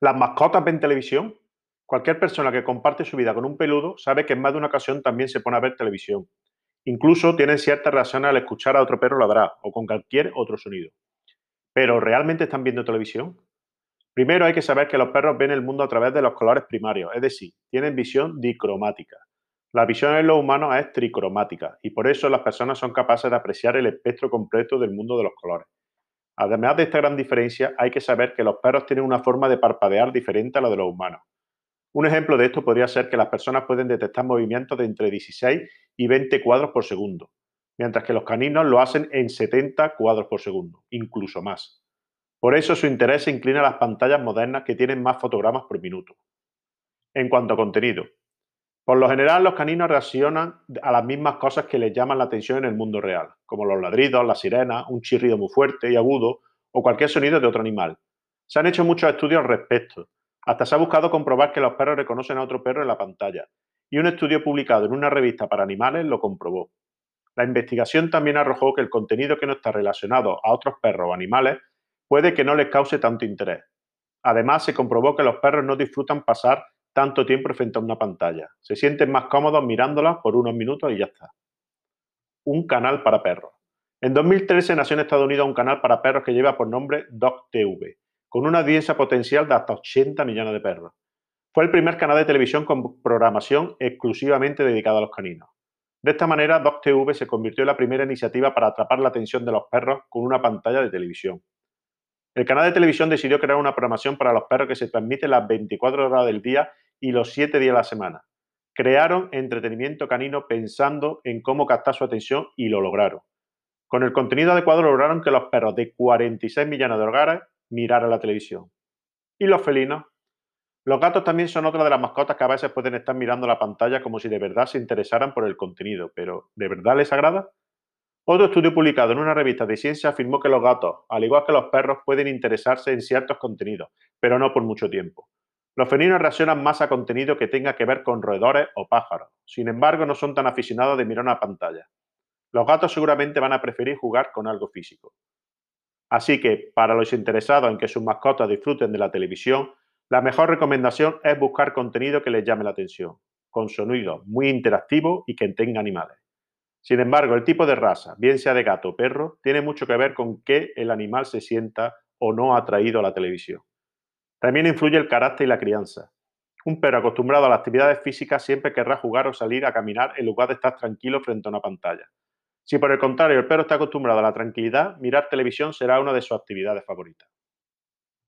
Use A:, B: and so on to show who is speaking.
A: ¿Las mascotas ven televisión? Cualquier persona que comparte su vida con un peludo sabe que en más de una ocasión también se pone a ver televisión. Incluso tienen ciertas reacciones al escuchar a otro perro ladrar o con cualquier otro sonido. Pero ¿realmente están viendo televisión? Primero hay que saber que los perros ven el mundo a través de los colores primarios, es decir, tienen visión dicromática. La visión en los humanos es tricromática y por eso las personas son capaces de apreciar el espectro completo del mundo de los colores. Además de esta gran diferencia, hay que saber que los perros tienen una forma de parpadear diferente a la de los humanos. Un ejemplo de esto podría ser que las personas pueden detectar movimientos de entre 16 y 20 cuadros por segundo, mientras que los caninos lo hacen en 70 cuadros por segundo, incluso más. Por eso su interés se inclina a las pantallas modernas que tienen más fotogramas por minuto. En cuanto a contenido, por lo general, los caninos reaccionan a las mismas cosas que les llaman la atención en el mundo real, como los ladridos, las sirenas, un chirrido muy fuerte y agudo o cualquier sonido de otro animal. Se han hecho muchos estudios al respecto. Hasta se ha buscado comprobar que los perros reconocen a otro perro en la pantalla. Y un estudio publicado en una revista para animales lo comprobó. La investigación también arrojó que el contenido que no está relacionado a otros perros o animales puede que no les cause tanto interés. Además, se comprobó que los perros no disfrutan pasar tanto tiempo frente a una pantalla. Se sienten más cómodos mirándola por unos minutos y ya está. Un canal para perros. En 2013 nació en Estados Unidos un canal para perros que lleva por nombre DocTV, con una audiencia potencial de hasta 80 millones de perros. Fue el primer canal de televisión con programación exclusivamente dedicada a los caninos. De esta manera, DocTV se convirtió en la primera iniciativa para atrapar la atención de los perros con una pantalla de televisión. El canal de televisión decidió crear una programación para los perros que se transmite las 24 horas del día y los siete días a la semana. Crearon entretenimiento canino pensando en cómo captar su atención y lo lograron. Con el contenido adecuado lograron que los perros de 46 millones de hogares miraran la televisión. ¿Y los felinos? Los gatos también son otra de las mascotas que a veces pueden estar mirando la pantalla como si de verdad se interesaran por el contenido, pero ¿de verdad les agrada? Otro estudio publicado en una revista de ciencia afirmó que los gatos, al igual que los perros, pueden interesarse en ciertos contenidos, pero no por mucho tiempo. Los felinos reaccionan más a contenido que tenga que ver con roedores o pájaros. Sin embargo, no son tan aficionados de mirar una pantalla. Los gatos seguramente van a preferir jugar con algo físico. Así que, para los interesados en que sus mascotas disfruten de la televisión, la mejor recomendación es buscar contenido que les llame la atención, con sonido muy interactivo y que tenga animales. Sin embargo, el tipo de raza, bien sea de gato o perro, tiene mucho que ver con qué el animal se sienta o no atraído a la televisión. También influye el carácter y la crianza. Un perro acostumbrado a las actividades físicas siempre querrá jugar o salir a caminar en lugar de estar tranquilo frente a una pantalla. Si por el contrario el perro está acostumbrado a la tranquilidad, mirar televisión será una de sus actividades favoritas.